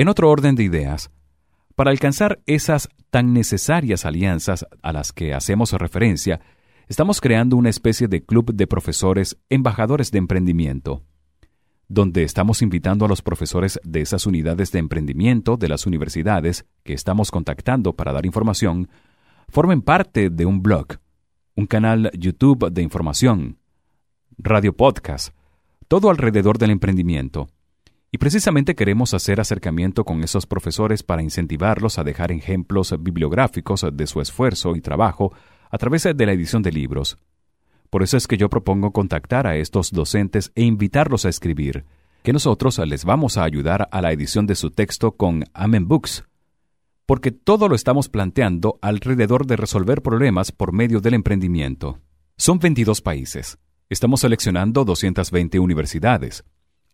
En otro orden de ideas, para alcanzar esas tan necesarias alianzas a las que hacemos referencia, estamos creando una especie de club de profesores embajadores de emprendimiento, donde estamos invitando a los profesores de esas unidades de emprendimiento de las universidades que estamos contactando para dar información, formen parte de un blog, un canal YouTube de información, radio podcast, todo alrededor del emprendimiento y precisamente queremos hacer acercamiento con esos profesores para incentivarlos a dejar ejemplos bibliográficos de su esfuerzo y trabajo a través de la edición de libros. Por eso es que yo propongo contactar a estos docentes e invitarlos a escribir, que nosotros les vamos a ayudar a la edición de su texto con Amen Books, porque todo lo estamos planteando alrededor de resolver problemas por medio del emprendimiento. Son 22 países. Estamos seleccionando 220 universidades,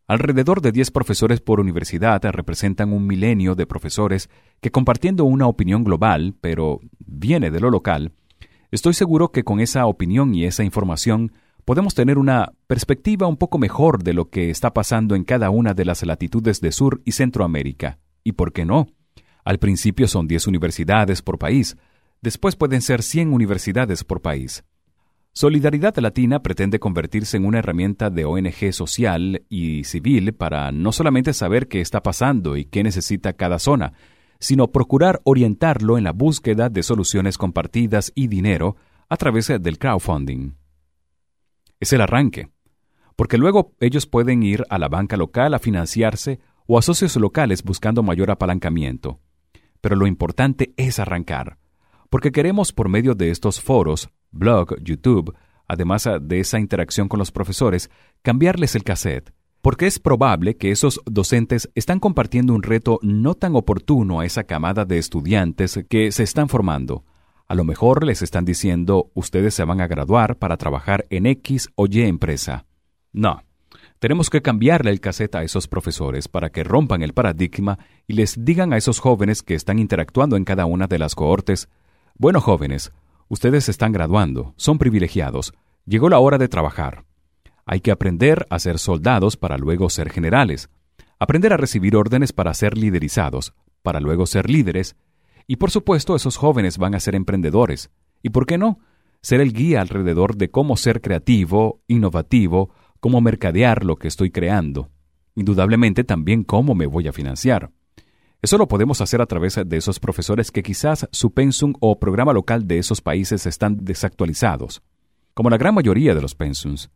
Alrededor de 10 profesores por universidad representan un milenio de profesores que compartiendo una opinión global, pero viene de lo local, estoy seguro que con esa opinión y esa información podemos tener una perspectiva un poco mejor de lo que está pasando en cada una de las latitudes de Sur y Centroamérica. ¿Y por qué no? Al principio son 10 universidades por país, después pueden ser 100 universidades por país. Solidaridad Latina pretende convertirse en una herramienta de ONG social y civil para no solamente saber qué está pasando y qué necesita cada zona, sino procurar orientarlo en la búsqueda de soluciones compartidas y dinero a través del crowdfunding. Es el arranque, porque luego ellos pueden ir a la banca local a financiarse o a socios locales buscando mayor apalancamiento. Pero lo importante es arrancar, porque queremos por medio de estos foros blog, YouTube, además de esa interacción con los profesores, cambiarles el cassette, porque es probable que esos docentes están compartiendo un reto no tan oportuno a esa camada de estudiantes que se están formando. A lo mejor les están diciendo ustedes se van a graduar para trabajar en X o Y empresa. No, tenemos que cambiarle el cassette a esos profesores para que rompan el paradigma y les digan a esos jóvenes que están interactuando en cada una de las cohortes, bueno jóvenes, Ustedes están graduando, son privilegiados. Llegó la hora de trabajar. Hay que aprender a ser soldados para luego ser generales. Aprender a recibir órdenes para ser liderizados, para luego ser líderes. Y por supuesto esos jóvenes van a ser emprendedores. ¿Y por qué no? Ser el guía alrededor de cómo ser creativo, innovativo, cómo mercadear lo que estoy creando. Indudablemente también cómo me voy a financiar. Eso lo podemos hacer a través de esos profesores que quizás su pensum o programa local de esos países están desactualizados, como la gran mayoría de los pensums.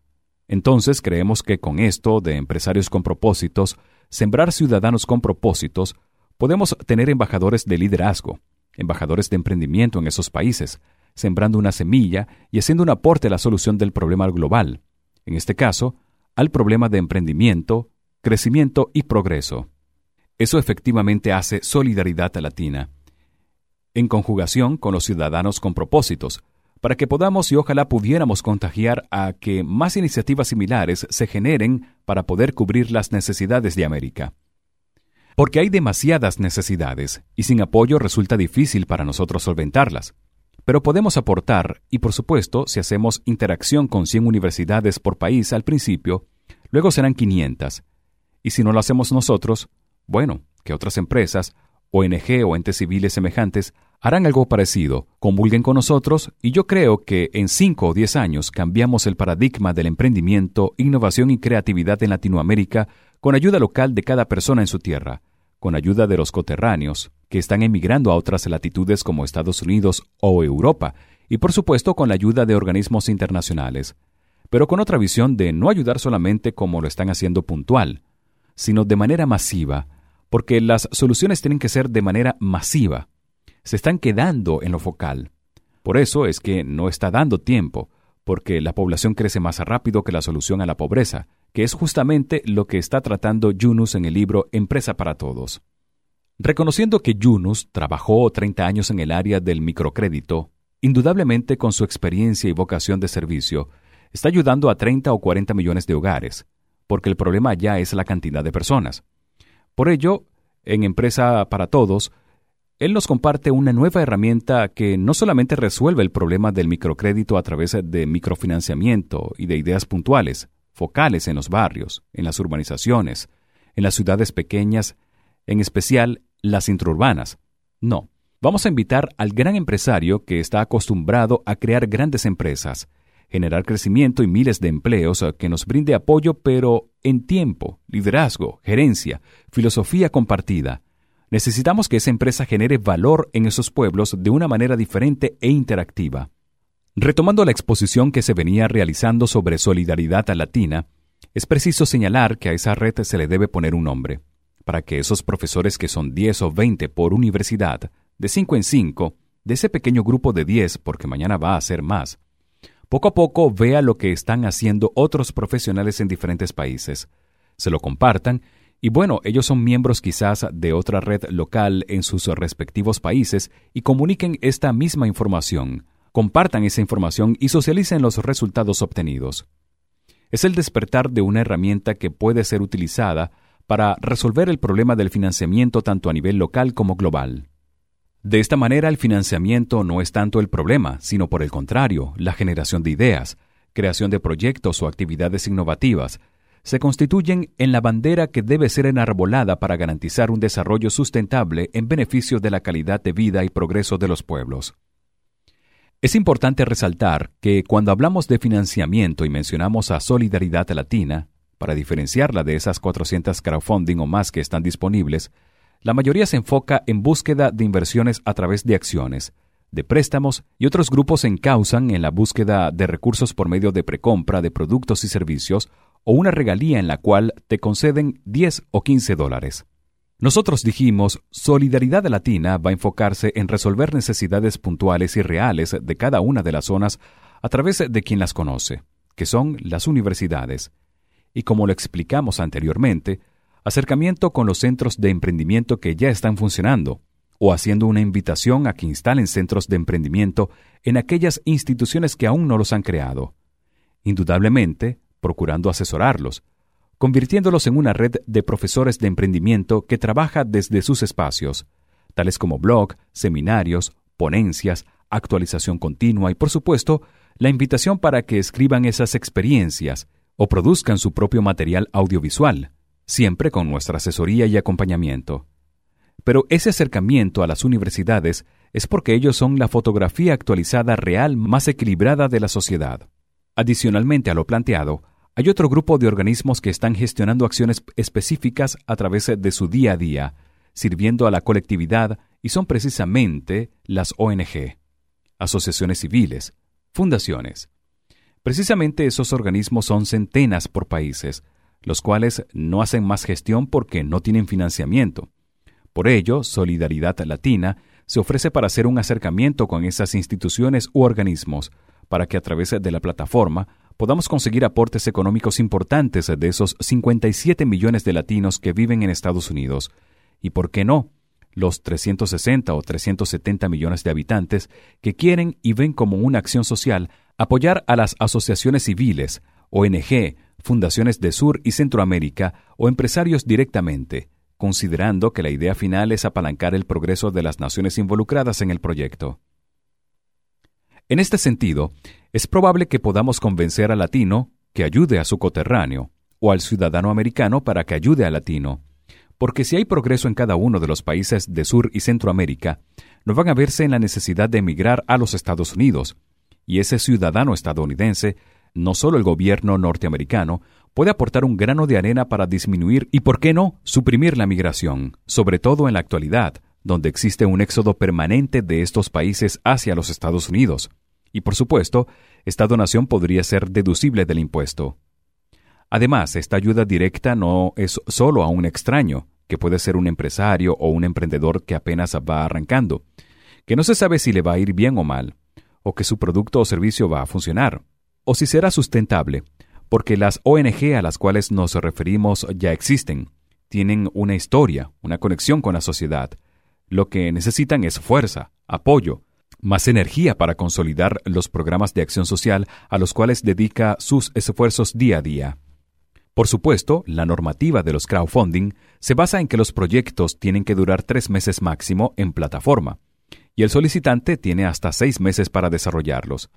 Entonces creemos que con esto de empresarios con propósitos, sembrar ciudadanos con propósitos, podemos tener embajadores de liderazgo, embajadores de emprendimiento en esos países, sembrando una semilla y haciendo un aporte a la solución del problema global, en este caso, al problema de emprendimiento, crecimiento y progreso. Eso efectivamente hace solidaridad latina, en conjugación con los ciudadanos con propósitos, para que podamos y ojalá pudiéramos contagiar a que más iniciativas similares se generen para poder cubrir las necesidades de América. Porque hay demasiadas necesidades y sin apoyo resulta difícil para nosotros solventarlas. Pero podemos aportar y por supuesto si hacemos interacción con 100 universidades por país al principio, luego serán 500. Y si no lo hacemos nosotros, bueno, que otras empresas, ONG o entes civiles semejantes harán algo parecido, convulguen con nosotros y yo creo que en 5 o 10 años cambiamos el paradigma del emprendimiento, innovación y creatividad en Latinoamérica con ayuda local de cada persona en su tierra, con ayuda de los coterráneos, que están emigrando a otras latitudes como Estados Unidos o Europa, y por supuesto con la ayuda de organismos internacionales, pero con otra visión de no ayudar solamente como lo están haciendo puntual, sino de manera masiva, porque las soluciones tienen que ser de manera masiva. Se están quedando en lo focal. Por eso es que no está dando tiempo, porque la población crece más rápido que la solución a la pobreza, que es justamente lo que está tratando Yunus en el libro Empresa para Todos. Reconociendo que Yunus trabajó 30 años en el área del microcrédito, indudablemente con su experiencia y vocación de servicio, está ayudando a 30 o 40 millones de hogares, porque el problema ya es la cantidad de personas. Por ello, en Empresa para Todos, él nos comparte una nueva herramienta que no solamente resuelve el problema del microcrédito a través de microfinanciamiento y de ideas puntuales, focales en los barrios, en las urbanizaciones, en las ciudades pequeñas, en especial las intraurbanas. No, vamos a invitar al gran empresario que está acostumbrado a crear grandes empresas, generar crecimiento y miles de empleos que nos brinde apoyo, pero en tiempo, liderazgo, gerencia, filosofía compartida. Necesitamos que esa empresa genere valor en esos pueblos de una manera diferente e interactiva. Retomando la exposición que se venía realizando sobre solidaridad latina, es preciso señalar que a esa red se le debe poner un nombre, para que esos profesores que son 10 o 20 por universidad, de 5 en 5, de ese pequeño grupo de 10, porque mañana va a ser más, poco a poco vea lo que están haciendo otros profesionales en diferentes países, se lo compartan y bueno, ellos son miembros quizás de otra red local en sus respectivos países y comuniquen esta misma información, compartan esa información y socialicen los resultados obtenidos. Es el despertar de una herramienta que puede ser utilizada para resolver el problema del financiamiento tanto a nivel local como global. De esta manera el financiamiento no es tanto el problema, sino por el contrario, la generación de ideas, creación de proyectos o actividades innovativas, se constituyen en la bandera que debe ser enarbolada para garantizar un desarrollo sustentable en beneficio de la calidad de vida y progreso de los pueblos. Es importante resaltar que cuando hablamos de financiamiento y mencionamos a Solidaridad Latina, para diferenciarla de esas 400 crowdfunding o más que están disponibles, la mayoría se enfoca en búsqueda de inversiones a través de acciones, de préstamos y otros grupos se encausan en la búsqueda de recursos por medio de precompra de productos y servicios o una regalía en la cual te conceden 10 o 15 dólares. Nosotros dijimos, Solidaridad Latina va a enfocarse en resolver necesidades puntuales y reales de cada una de las zonas a través de quien las conoce, que son las universidades. Y como lo explicamos anteriormente, acercamiento con los centros de emprendimiento que ya están funcionando, o haciendo una invitación a que instalen centros de emprendimiento en aquellas instituciones que aún no los han creado. Indudablemente, procurando asesorarlos, convirtiéndolos en una red de profesores de emprendimiento que trabaja desde sus espacios, tales como blog, seminarios, ponencias, actualización continua y, por supuesto, la invitación para que escriban esas experiencias o produzcan su propio material audiovisual, siempre con nuestra asesoría y acompañamiento. Pero ese acercamiento a las universidades es porque ellos son la fotografía actualizada real más equilibrada de la sociedad. Adicionalmente a lo planteado, hay otro grupo de organismos que están gestionando acciones específicas a través de su día a día, sirviendo a la colectividad y son precisamente las ONG, asociaciones civiles, fundaciones. Precisamente esos organismos son centenas por países, los cuales no hacen más gestión porque no tienen financiamiento. Por ello, Solidaridad Latina se ofrece para hacer un acercamiento con esas instituciones u organismos, para que a través de la plataforma podamos conseguir aportes económicos importantes de esos 57 millones de latinos que viven en Estados Unidos. Y por qué no, los 360 o 370 millones de habitantes que quieren y ven como una acción social apoyar a las asociaciones civiles, ONG, fundaciones de Sur y Centroamérica o empresarios directamente, considerando que la idea final es apalancar el progreso de las naciones involucradas en el proyecto. En este sentido, es probable que podamos convencer al latino que ayude a su coterráneo, o al ciudadano americano para que ayude al latino. Porque si hay progreso en cada uno de los países de Sur y Centroamérica, no van a verse en la necesidad de emigrar a los Estados Unidos. Y ese ciudadano estadounidense, no solo el gobierno norteamericano, puede aportar un grano de arena para disminuir y, por qué no, suprimir la migración, sobre todo en la actualidad, donde existe un éxodo permanente de estos países hacia los Estados Unidos. Y por supuesto, esta donación podría ser deducible del impuesto. Además, esta ayuda directa no es solo a un extraño, que puede ser un empresario o un emprendedor que apenas va arrancando, que no se sabe si le va a ir bien o mal, o que su producto o servicio va a funcionar, o si será sustentable, porque las ONG a las cuales nos referimos ya existen, tienen una historia, una conexión con la sociedad. Lo que necesitan es fuerza, apoyo, más energía para consolidar los programas de acción social a los cuales dedica sus esfuerzos día a día. Por supuesto, la normativa de los crowdfunding se basa en que los proyectos tienen que durar tres meses máximo en plataforma, y el solicitante tiene hasta seis meses para desarrollarlos.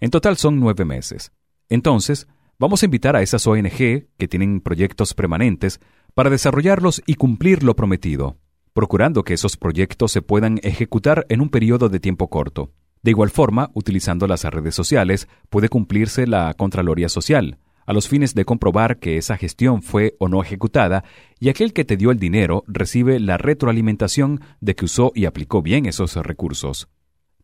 En total son nueve meses. Entonces, vamos a invitar a esas ONG que tienen proyectos permanentes para desarrollarlos y cumplir lo prometido, procurando que esos proyectos se puedan ejecutar en un periodo de tiempo corto. De igual forma, utilizando las redes sociales, puede cumplirse la Contraloría Social, a los fines de comprobar que esa gestión fue o no ejecutada y aquel que te dio el dinero recibe la retroalimentación de que usó y aplicó bien esos recursos.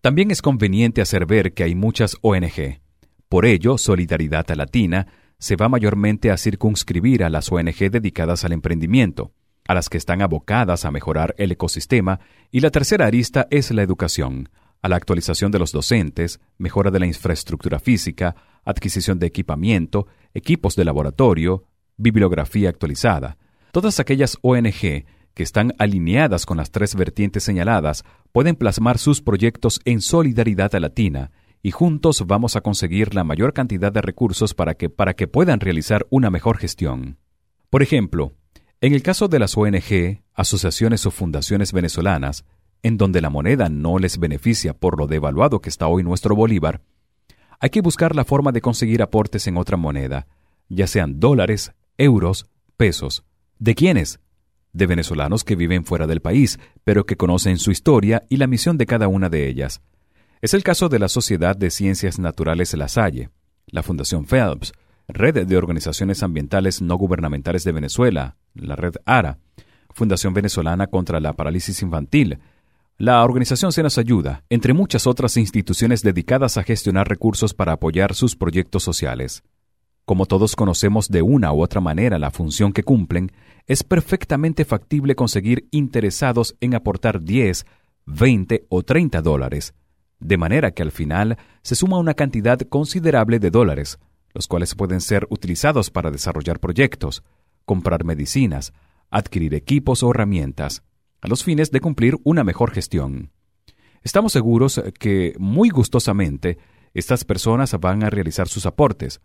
También es conveniente hacer ver que hay muchas ONG. Por ello, Solidaridad Latina se va mayormente a circunscribir a las ONG dedicadas al emprendimiento, a las que están abocadas a mejorar el ecosistema, y la tercera arista es la educación, a la actualización de los docentes, mejora de la infraestructura física, adquisición de equipamiento, equipos de laboratorio, bibliografía actualizada. Todas aquellas ONG que están alineadas con las tres vertientes señaladas pueden plasmar sus proyectos en solidaridad latina y juntos vamos a conseguir la mayor cantidad de recursos para que, para que puedan realizar una mejor gestión. Por ejemplo, en el caso de las ONG, asociaciones o fundaciones venezolanas, en donde la moneda no les beneficia por lo devaluado que está hoy nuestro bolívar, hay que buscar la forma de conseguir aportes en otra moneda, ya sean dólares, euros, pesos. ¿De quiénes? De venezolanos que viven fuera del país, pero que conocen su historia y la misión de cada una de ellas. Es el caso de la Sociedad de Ciencias Naturales La Salle, la Fundación Phelps, Red de Organizaciones Ambientales No Gubernamentales de Venezuela, la Red ARA, Fundación Venezolana contra la Parálisis Infantil, la organización Se nos ayuda, entre muchas otras instituciones dedicadas a gestionar recursos para apoyar sus proyectos sociales. Como todos conocemos de una u otra manera la función que cumplen, es perfectamente factible conseguir interesados en aportar 10, 20 o 30 dólares, de manera que al final se suma una cantidad considerable de dólares, los cuales pueden ser utilizados para desarrollar proyectos, comprar medicinas, adquirir equipos o herramientas, a los fines de cumplir una mejor gestión. Estamos seguros que, muy gustosamente, estas personas van a realizar sus aportes,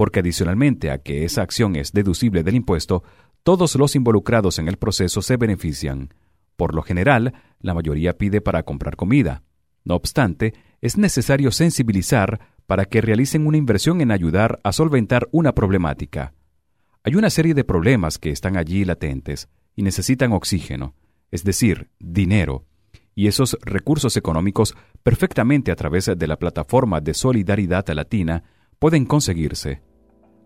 porque adicionalmente a que esa acción es deducible del impuesto, todos los involucrados en el proceso se benefician. Por lo general, la mayoría pide para comprar comida. No obstante, es necesario sensibilizar para que realicen una inversión en ayudar a solventar una problemática. Hay una serie de problemas que están allí latentes y necesitan oxígeno es decir, dinero, y esos recursos económicos perfectamente a través de la plataforma de solidaridad latina pueden conseguirse.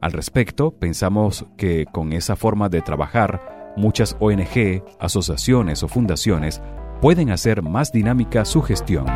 Al respecto, pensamos que con esa forma de trabajar, muchas ONG, asociaciones o fundaciones pueden hacer más dinámica su gestión.